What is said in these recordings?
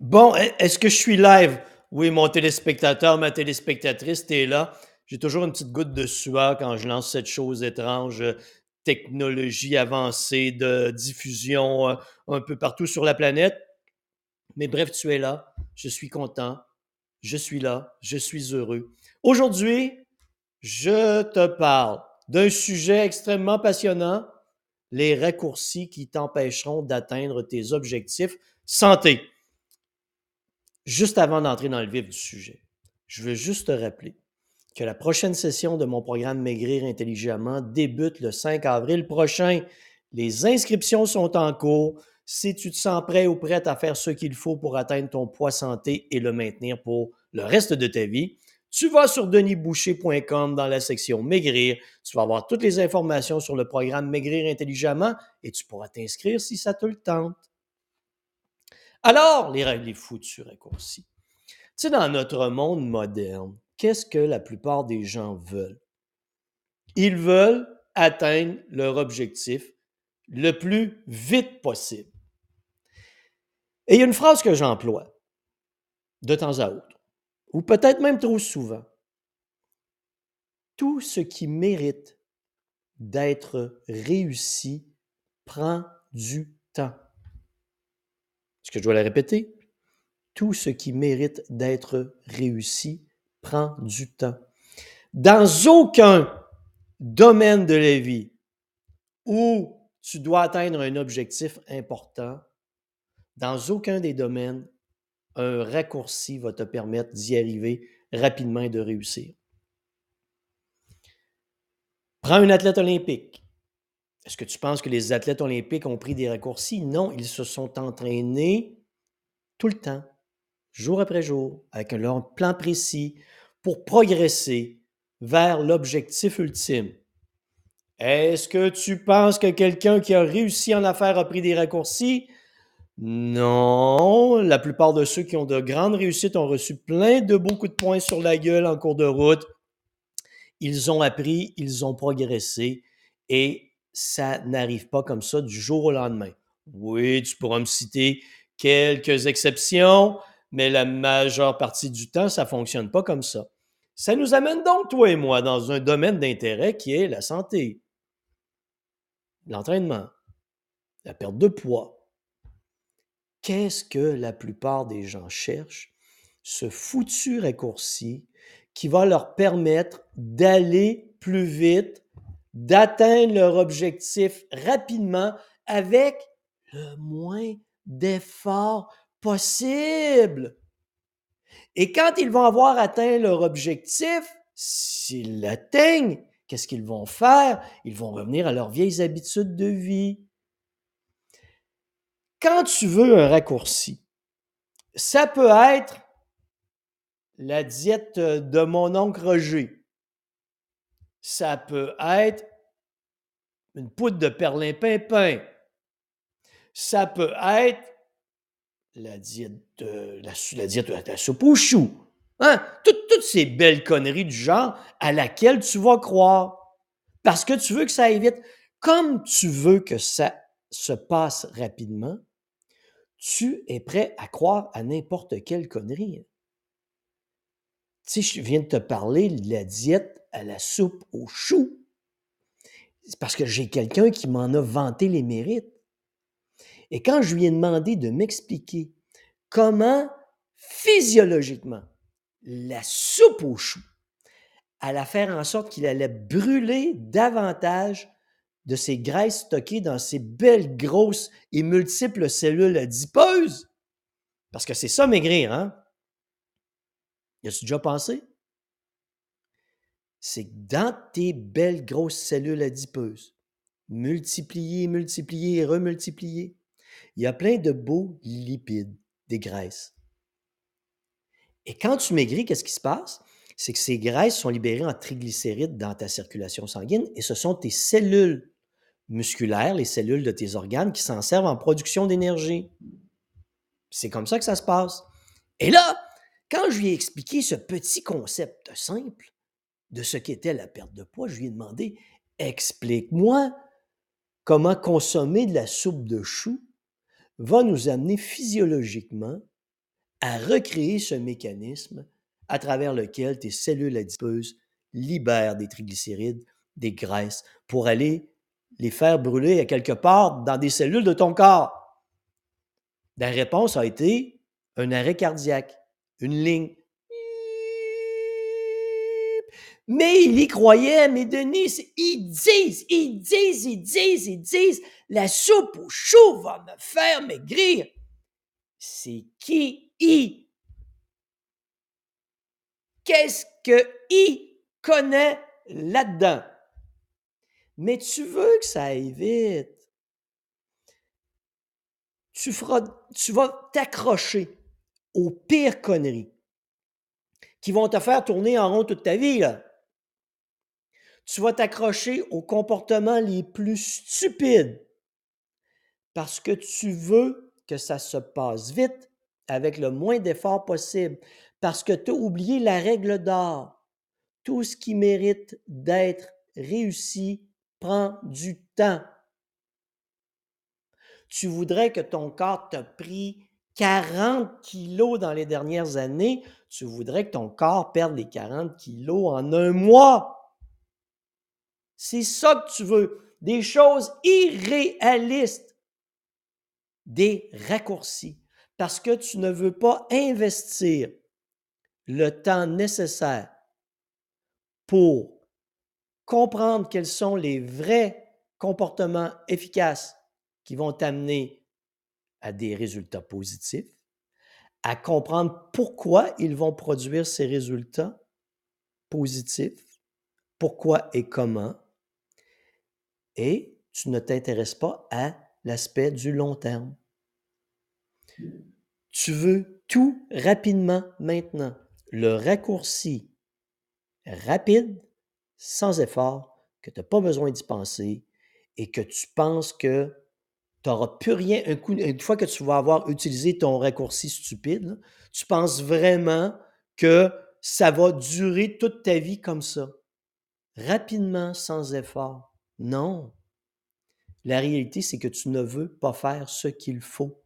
Bon, est est-ce que je suis live? Oui, mon téléspectateur, ma téléspectatrice, tu es là. J'ai toujours une petite goutte de sueur quand je lance cette chose étrange, heu, technologie avancée de diffusion, heu, un peu partout sur la planète. Mais bref, tu es là, je suis content, je suis là, je suis heureux. Aujourd'hui, je te parle d'un sujet extrêmement passionnant, les raccourcis qui t'empêcheront d'atteindre tes objectifs santé. Juste avant d'entrer dans le vif du sujet, je veux juste te rappeler que la prochaine session de mon programme Maigrir intelligemment débute le 5 avril prochain. Les inscriptions sont en cours. Si tu te sens prêt ou prête à faire ce qu'il faut pour atteindre ton poids santé et le maintenir pour le reste de ta vie, tu vas sur denisboucher.com dans la section Maigrir. Tu vas avoir toutes les informations sur le programme Maigrir intelligemment et tu pourras t'inscrire si ça te le tente. Alors, les, les foutus raccourcis. Tu sais, dans notre monde moderne, qu'est-ce que la plupart des gens veulent? Ils veulent atteindre leur objectif le plus vite possible. Et il y a une phrase que j'emploie de temps à autre, ou peut-être même trop souvent. Tout ce qui mérite d'être réussi prend du temps. Est-ce que je dois la répéter? Tout ce qui mérite d'être réussi prend du temps. Dans aucun domaine de la vie où tu dois atteindre un objectif important, dans aucun des domaines, un raccourci va te permettre d'y arriver rapidement et de réussir. Prends un athlète olympique. Est-ce que tu penses que les athlètes olympiques ont pris des raccourcis? Non, ils se sont entraînés tout le temps, jour après jour, avec leur plan précis pour progresser vers l'objectif ultime. Est-ce que tu penses que quelqu'un qui a réussi en affaires a pris des raccourcis? Non, la plupart de ceux qui ont de grandes réussites ont reçu plein de beaucoup de points sur la gueule en cours de route. Ils ont appris, ils ont progressé et ça n'arrive pas comme ça du jour au lendemain. Oui, tu pourras me citer quelques exceptions, mais la majeure partie du temps, ça ne fonctionne pas comme ça. Ça nous amène donc, toi et moi, dans un domaine d'intérêt qui est la santé, l'entraînement, la perte de poids. Qu'est-ce que la plupart des gens cherchent? Ce foutu raccourci qui va leur permettre d'aller plus vite, d'atteindre leur objectif rapidement avec le moins d'efforts possible. Et quand ils vont avoir atteint leur objectif, s'ils l'atteignent, qu'est-ce qu'ils vont faire? Ils vont revenir à leurs vieilles habitudes de vie. Quand tu veux un raccourci, ça peut être la diète de mon oncle Roger. Ça peut être une poudre de perlimpinpin. Ça peut être la diète de la, diète de soupe aux choux. Hein? Toutes, toutes ces belles conneries du genre à laquelle tu vas croire. Parce que tu veux que ça aille vite. Comme tu veux que ça se passe rapidement, tu es prêt à croire à n'importe quelle connerie. Tu sais, je viens de te parler de la diète à la soupe aux choux. Parce que j'ai quelqu'un qui m'en a vanté les mérites. Et quand je lui ai demandé de m'expliquer comment physiologiquement la soupe aux choux allait faire en sorte qu'il allait brûler davantage de ces graisses stockées dans ces belles grosses et multiples cellules adipeuses. Parce que c'est ça maigrir, hein? Y as-tu déjà pensé? C'est que dans tes belles grosses cellules adipeuses, multipliées, multipliées et remultipliées, il y a plein de beaux lipides, des graisses. Et quand tu maigris, qu'est-ce qui se passe? C'est que ces graisses sont libérées en triglycérides dans ta circulation sanguine et ce sont tes cellules musculaires, les cellules de tes organes qui s'en servent en production d'énergie. C'est comme ça que ça se passe. Et là, quand je lui ai expliqué ce petit concept simple de ce qu'était la perte de poids, je lui ai demandé explique-moi comment consommer de la soupe de choux va nous amener physiologiquement à recréer ce mécanisme à travers lequel tes cellules adipeuses libèrent des triglycérides, des graisses, pour aller les faire brûler à quelque part dans des cellules de ton corps. La réponse a été un arrêt cardiaque, une ligne. Mais il y croyait, mais Denis, ils disent, ils disent, ils disent, ils disent, la soupe au chou va me faire maigrir. C'est qui I? Qu'est-ce que I connaît là-dedans? Mais tu veux que ça aille vite. Tu, feras, tu vas t'accrocher aux pires conneries qui vont te faire tourner en rond toute ta vie. Tu vas t'accrocher aux comportements les plus stupides parce que tu veux que ça se passe vite avec le moins d'efforts possible, parce que tu as oublié la règle d'or. Tout ce qui mérite d'être réussi prend du temps. Tu voudrais que ton corps t'a pris 40 kilos dans les dernières années, tu voudrais que ton corps perde les 40 kilos en un mois. C'est ça que tu veux. Des choses irréalistes, des raccourcis, parce que tu ne veux pas investir le temps nécessaire pour comprendre quels sont les vrais comportements efficaces qui vont t'amener à des résultats positifs, à comprendre pourquoi ils vont produire ces résultats positifs, pourquoi et comment, et tu ne t'intéresses pas à l'aspect du long terme. Tu veux tout rapidement maintenant. Le raccourci rapide, sans effort, que tu n'as pas besoin d'y penser et que tu penses que tu n'auras plus rien. Une fois que tu vas avoir utilisé ton raccourci stupide, tu penses vraiment que ça va durer toute ta vie comme ça. Rapidement, sans effort. Non. La réalité, c'est que tu ne veux pas faire ce qu'il faut.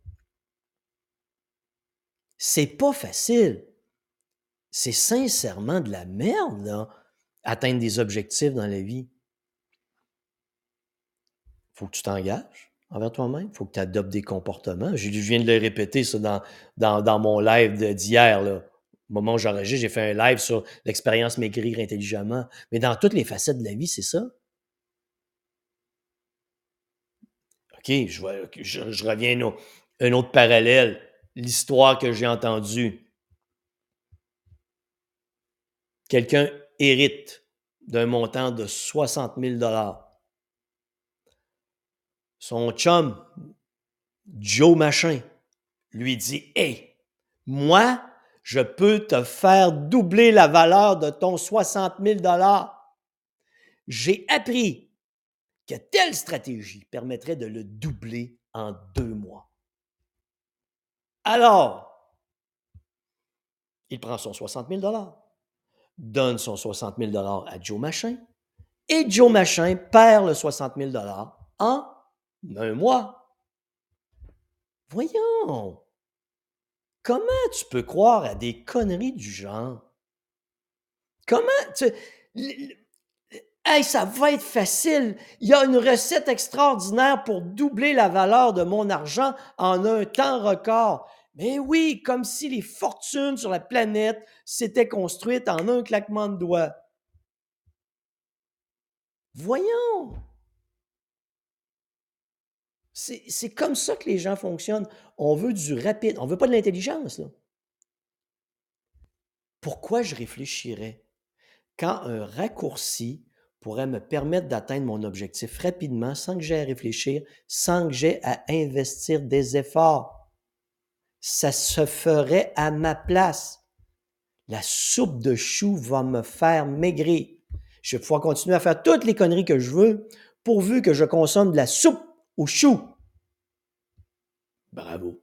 C'est pas facile. C'est sincèrement de la merde, là, atteindre des objectifs dans la vie. Faut que tu t'engages envers toi-même. Faut que tu adoptes des comportements. Je, viens de le répéter, ça, dans, dans, mon live d'hier. Au moment où j'enregistre, j'ai fait un live sur l'expérience maigrir intelligemment. Mais dans toutes les facettes de la vie, c'est ça. Je, reviens à un autre parallèle. L'histoire que j'ai entendue. Quelqu'un hérite d'un montant de 60 000 son chum, Joe Machin, lui dit Hey, moi, je peux te faire doubler la valeur de ton 60 000 J'ai appris que telle stratégie permettrait de le doubler en deux mois. Alors, il prend son 60 000 donne son 60 000 à Joe Machin, et Joe Machin perd le 60 000 en un mois. Voyons. Comment tu peux croire à des conneries du genre? Comment tu. Hey, ça va être facile. Il y a une recette extraordinaire pour doubler la valeur de mon argent en un temps record. Mais oui, comme si les fortunes sur la planète s'étaient construites en un claquement de doigts. Voyons. C'est comme ça que les gens fonctionnent. On veut du rapide. On ne veut pas de l'intelligence. Pourquoi je réfléchirais? Quand un raccourci pourrait me permettre d'atteindre mon objectif rapidement sans que j'aie à réfléchir, sans que j'aie à investir des efforts? Ça se ferait à ma place. La soupe de chou va me faire maigrir. Je vais pouvoir continuer à faire toutes les conneries que je veux, pourvu que je consomme de la soupe au chou. Bravo.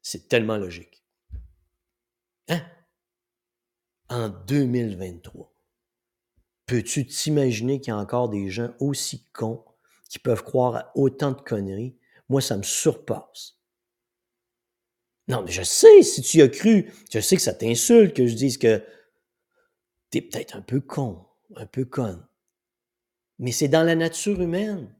C'est tellement logique. Hein? En 2023, peux-tu t'imaginer qu'il y a encore des gens aussi cons qui peuvent croire à autant de conneries? Moi, ça me surpasse. Non, mais je sais, si tu as cru, je sais que ça t'insulte que je dise que tu es peut-être un peu con, un peu conne. Mais c'est dans la nature humaine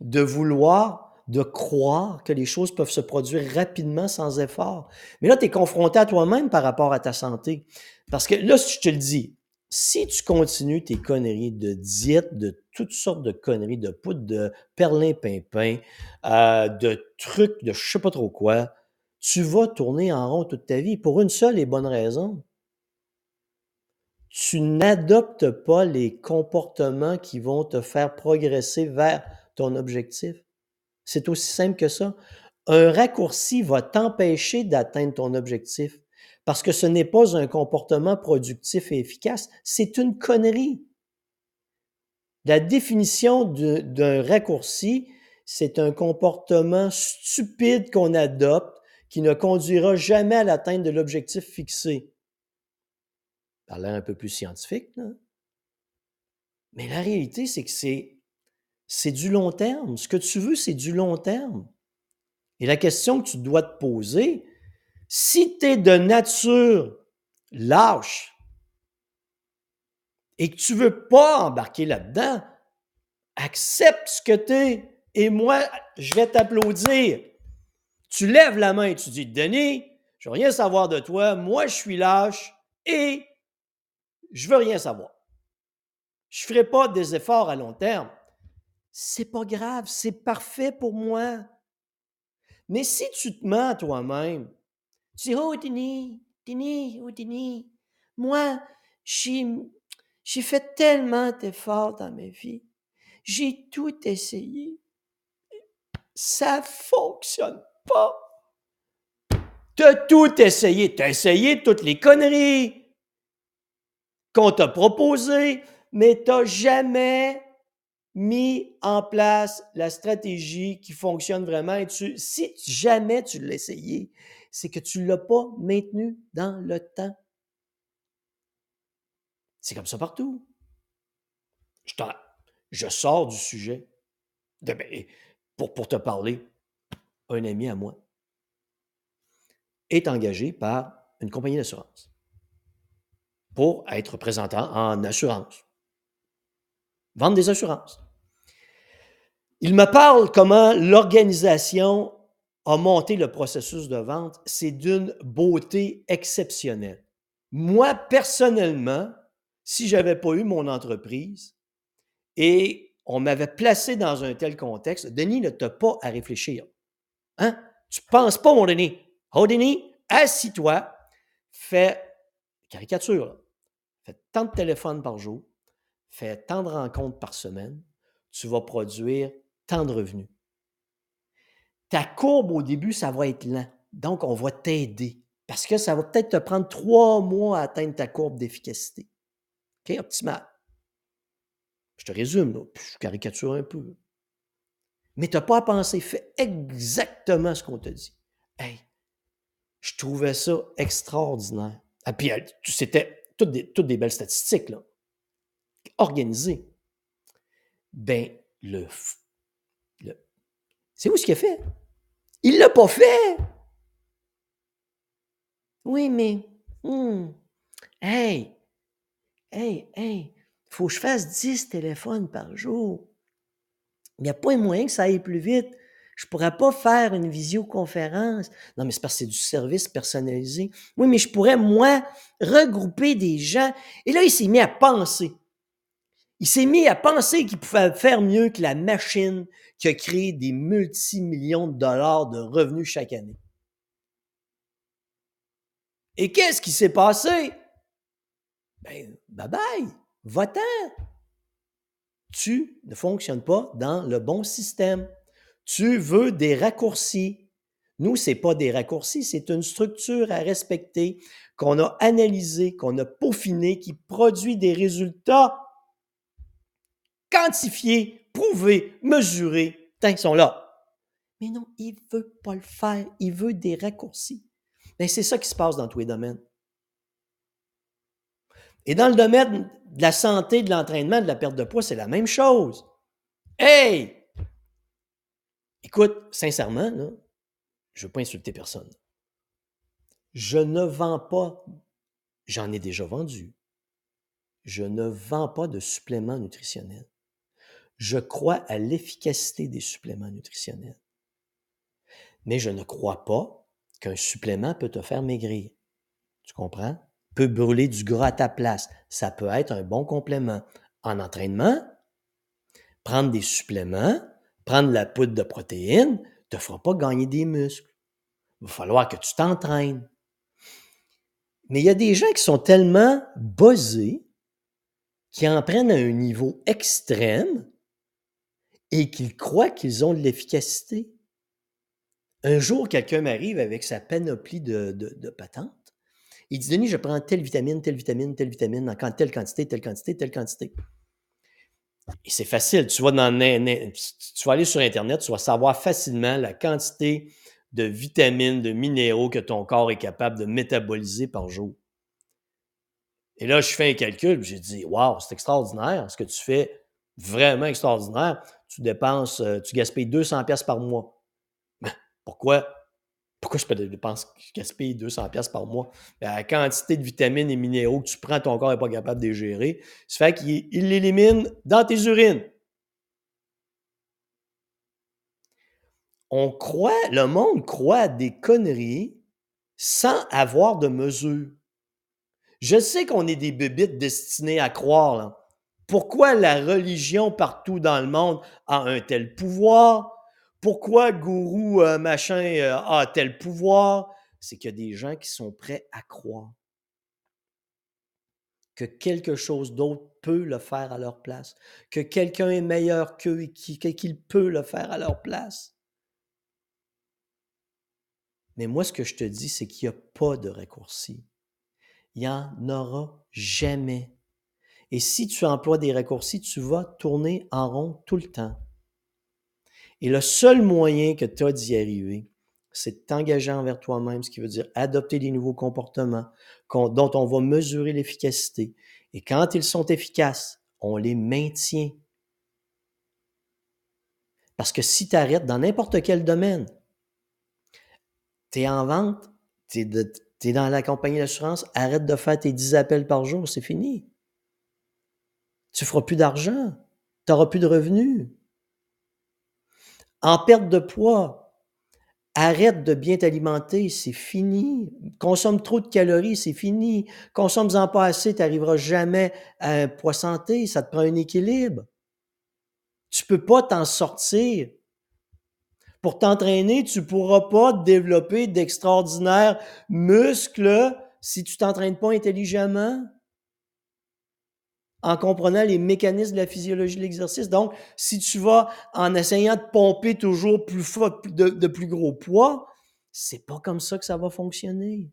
de vouloir de croire que les choses peuvent se produire rapidement sans effort. Mais là, tu es confronté à toi-même par rapport à ta santé. Parce que là, je te le dis, si tu continues tes conneries de diète, de toutes sortes de conneries, de poudre de perlin-pimpin, euh, de trucs, de je sais pas trop quoi, tu vas tourner en rond toute ta vie pour une seule et bonne raison. Tu n'adoptes pas les comportements qui vont te faire progresser vers ton objectif. C'est aussi simple que ça. Un raccourci va t'empêcher d'atteindre ton objectif parce que ce n'est pas un comportement productif et efficace, c'est une connerie. La définition d'un raccourci, c'est un comportement stupide qu'on adopte qui ne conduira jamais à l'atteinte de l'objectif fixé. Par l'air un peu plus scientifique, mais la réalité, c'est que c'est c'est du long terme. Ce que tu veux, c'est du long terme. Et la question que tu dois te poser, si tu es de nature lâche et que tu ne veux pas embarquer là-dedans, accepte ce que tu es et moi, je vais t'applaudir. Tu lèves la main et tu dis, Denis, je veux rien savoir de toi, moi je suis lâche et je veux rien savoir. Je ne ferai pas des efforts à long terme. C'est pas grave, c'est parfait pour moi. Mais si tu te mens toi-même, tu dis Oh, Denis, Denis, oh, Denis, moi, j'ai, fait tellement d'efforts dans ma vie. J'ai tout essayé. Ça fonctionne pas. Tu as tout essayé. Tu as essayé toutes les conneries qu'on t'a proposées, mais tu n'as jamais mis en place la stratégie qui fonctionne vraiment. Et si jamais tu l'as essayé, c'est que tu ne l'as pas maintenu dans le temps. C'est comme ça partout. Je, sors du sujet. De, ben, pour, pour te parler, un ami à moi est engagé par une compagnie d'assurance pour être représentant en assurance vendre des assurances. Il me parle comment l'organisation a le processus de vente. C'est d'une beauté exceptionnelle. Moi, personnellement, si je n'avais pas eu mon entreprise et on m'avait placé dans un tel contexte, Denis ne t'a pas à réfléchir. Hein? Tu ne penses pas, mon Denis. Oh, Denis, assis-toi, fais caricature, fais tant de téléphones par jour, fais tant de rencontres par semaine, tu vas produire tant de revenus. Ta courbe au début, ça va être lent. Donc, on va t'aider parce que ça va peut-être te prendre trois mois à atteindre ta courbe d'efficacité. OK? Optimal. Je te résume, là, je caricature un peu. Mais tu n'as pas à penser, fais exactement ce qu'on te dit. Hey, je trouvais ça extraordinaire. Et ah, puis, c'était toutes des, belles statistiques, là organisé. Ben, le, c'est où ce qu'il a fait? Il l'a pas fait! Oui, mais, hmm, hey, hey, hey, faut que je fasse 10 téléphones par jour. Il n'y a pas moyen que ça aille plus vite. Je ne pourrais pas faire une visioconférence. Non, mais c'est parce que c'est du service personnalisé. Oui, mais je pourrais, moi, regrouper des gens. Et là, il s'est mis à penser. Il s'est mis à penser qu'il pouvait faire mieux que la machine qui a créé des multimillions de dollars de revenus chaque année. Et qu'est-ce qui s'est passé? Ben, bye bye, va-t'en. Tu ne fonctionnes pas dans le bon système. Tu veux des raccourcis. Nous, ce n'est pas des raccourcis, c'est une structure à respecter qu'on a analysée, qu'on a peaufinée, qui produit des résultats quantifier, prouver, mesurer. Tant qu'ils sont là. Mais non, il veut pas le faire. Il veut des raccourcis. Mais c'est ça qui se passe dans tous les domaines. Et dans le domaine de la santé, de l'entraînement, de la perte de poids, c'est la même chose. Hey! Écoute, sincèrement, je ne veux pas insulter personne. Je ne vends pas, j'en ai déjà vendu. Je ne vends pas de suppléments nutritionnels. Je crois à l'efficacité des suppléments nutritionnels. Mais je ne crois pas qu'un supplément peut te faire maigrir. Tu comprends? Peut brûler du gras à ta place. Ça peut être un bon complément. En entraînement, prendre des suppléments, prendre la poudre de protéines, ne te fera pas gagner des muscles. Il va falloir que tu t'entraînes. Mais il y a des gens qui sont tellement buzzés, qui en prennent à un niveau extrême et qu'ils croient qu'ils ont de l'efficacité. Un jour, quelqu'un m'arrive avec sa panoplie de, patentes. Il dit Denis, je prends telle vitamine, telle vitamine, telle vitamine, en telle quantité, telle quantité, telle quantité. Et c'est facile. Tu vas, dans, tu vas aller sur Internet, tu vas savoir facilement la quantité de vitamines, de minéraux que ton corps est capable de métaboliser par jour. Et là, je fais un calcul, j'ai dit Waouh, c'est extraordinaire. Ce que tu fais, vraiment extraordinaire. Tu dépenses, euh, tu gaspilles 200 pièces par mois. Pourquoi? Pourquoi je peux dépenser, gaspiller 200 pièces par mois? Ben, la quantité de vitamines et minéraux que tu prends, ton corps n'est pas capable de les gérer. Ça fait qu'il l'élimine dans tes urines. On croit, le monde croit des conneries sans avoir de mesure. Je sais qu'on est des bébites destinés à croire. Pourquoi la religion partout dans le monde a un tel pouvoir? Pourquoi gourou euh, machin euh, a tel pouvoir? C'est qu'il y a des gens qui sont prêts à croire que quelque chose d'autre peut le faire à leur place, que quelqu'un est meilleur qu'eux et qu'il peut le faire à leur place. Mais moi, ce que je te dis, c'est qu'il n'y a pas de raccourci. Il n'y en aura jamais. Et si tu emploies des raccourcis, tu vas tourner en rond tout le temps. Et le seul moyen que tu as d'y arriver, c'est de t'engager envers toi-même, ce qui veut dire adopter des nouveaux comportements dont on va mesurer l'efficacité. Et quand ils sont efficaces, on les maintient. Parce que si tu arrêtes dans n'importe quel domaine, tu es en vente, tu es, dans la compagnie d'assurance, arrête de faire tes 10 appels par jour, c'est fini. Tu feras plus d'argent, tu n'auras plus de revenus. En perte de poids, arrête de bien t'alimenter, c'est fini. Consomme trop de calories, c'est fini. Consomme-en pas assez, tu n'arriveras jamais à un poids santé, ça te prend un équilibre. Tu peux pas t'en sortir. Pour t'entraîner, tu pourras pas développer d'extraordinaires muscles si tu t'entraînes pas intelligemment en comprenant les mécanismes de la physiologie de l'exercice. Donc, si tu vas en essayant de pomper toujours plus fort, de, plus gros poids, c'est pas comme ça que ça va fonctionner.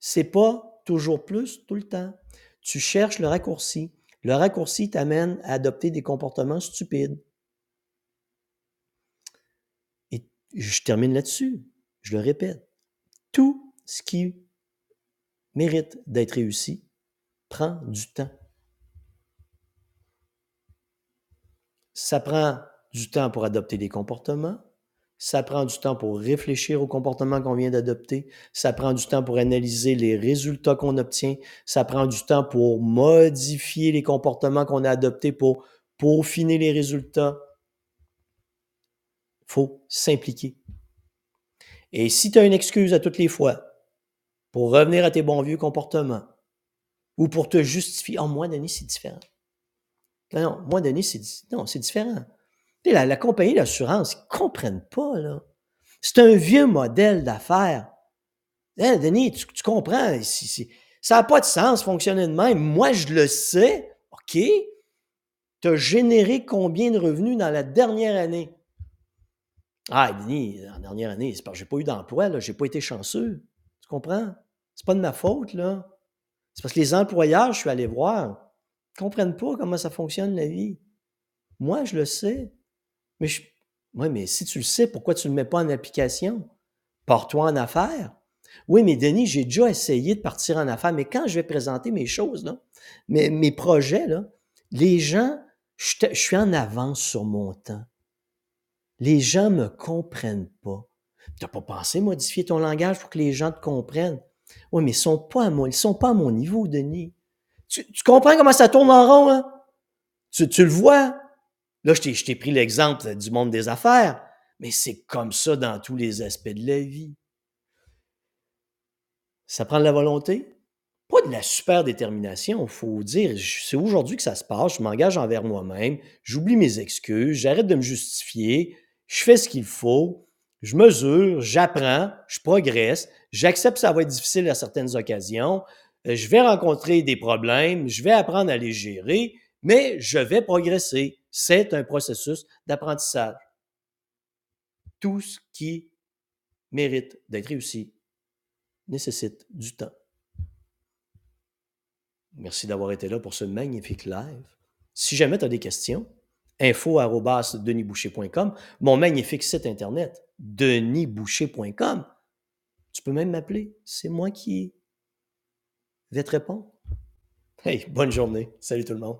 C'est pas toujours plus tout le temps. Tu cherches le raccourci. Le raccourci t'amène à adopter des comportements stupides. Et je termine là-dessus. Je le répète. Tout ce qui mérite d'être réussi prend du temps. Ça prend du temps pour adopter des comportements. Ça prend du temps pour réfléchir aux comportements qu'on vient d'adopter. Ça prend du temps pour analyser les résultats qu'on obtient. Ça prend du temps pour modifier les comportements qu'on a adoptés pour peaufiner les résultats. Il faut s'impliquer. Et si tu as une excuse à toutes les fois pour revenir à tes bons vieux comportements, ou pour te justifier. Oh, moi, Denis, c'est différent. Non, non, moi, Denis, c'est, non, c'est différent. La, compagnie d'assurance, ils ne comprennent pas, là. C'est un vieux modèle d'affaires. Hein, Denis, tu, comprends, ça n'a pas de sens fonctionner de même. Moi, je le sais. OK? Tu as généré combien de revenus dans la dernière année? Ah, Denis, la dernière année, c'est parce que je n'ai pas eu d'emploi, je n'ai pas été chanceux. Tu comprends? C'est pas de ma faute, là. C'est parce que les employeurs, je suis allé voir, ne comprennent pas comment ça fonctionne la vie. Moi, je le sais. Mais je, mais si tu le sais, pourquoi tu ne le mets pas en application? Pars-toi en affaires. Oui, mais Denis, j'ai déjà essayé de partir en affaires, mais quand je vais présenter mes choses, là, mes, mes projets, là, les gens, je, je suis en avance sur mon temps. Les gens ne me comprennent pas. Tu n'as pas pensé modifier ton langage pour que les gens te comprennent? Oui, mais ils sont pas à ils sont pas à mon niveau, Denis. Tu, comprends comment ça tourne en rond, tu le vois? Là, je t'ai pris l'exemple du monde des affaires, mais c'est comme ça dans tous les aspects de la vie. Ça prend de la volonté, pas de la super détermination, il faut dire, c'est aujourd'hui que ça se passe, je m'engage envers moi-même, j'oublie mes excuses, j'arrête de me justifier, je fais ce qu'il faut, je mesure, j'apprends, je progresse, j'accepte que ça va être difficile à certaines occasions, euh, je vais rencontrer des problèmes, je vais apprendre à les gérer, mais je vais progresser. C'est un processus d'apprentissage. Tout ce qui mérite d'être réussi nécessite du temps. Merci d'avoir été là pour ce magnifique live. Si jamais tu as des questions, info.denisboucher.com, mon magnifique site internet, denisboucher.com. Tu peux même m'appeler, c'est moi qui vais te répondre. Hey, bonne journée. Salut tout le monde.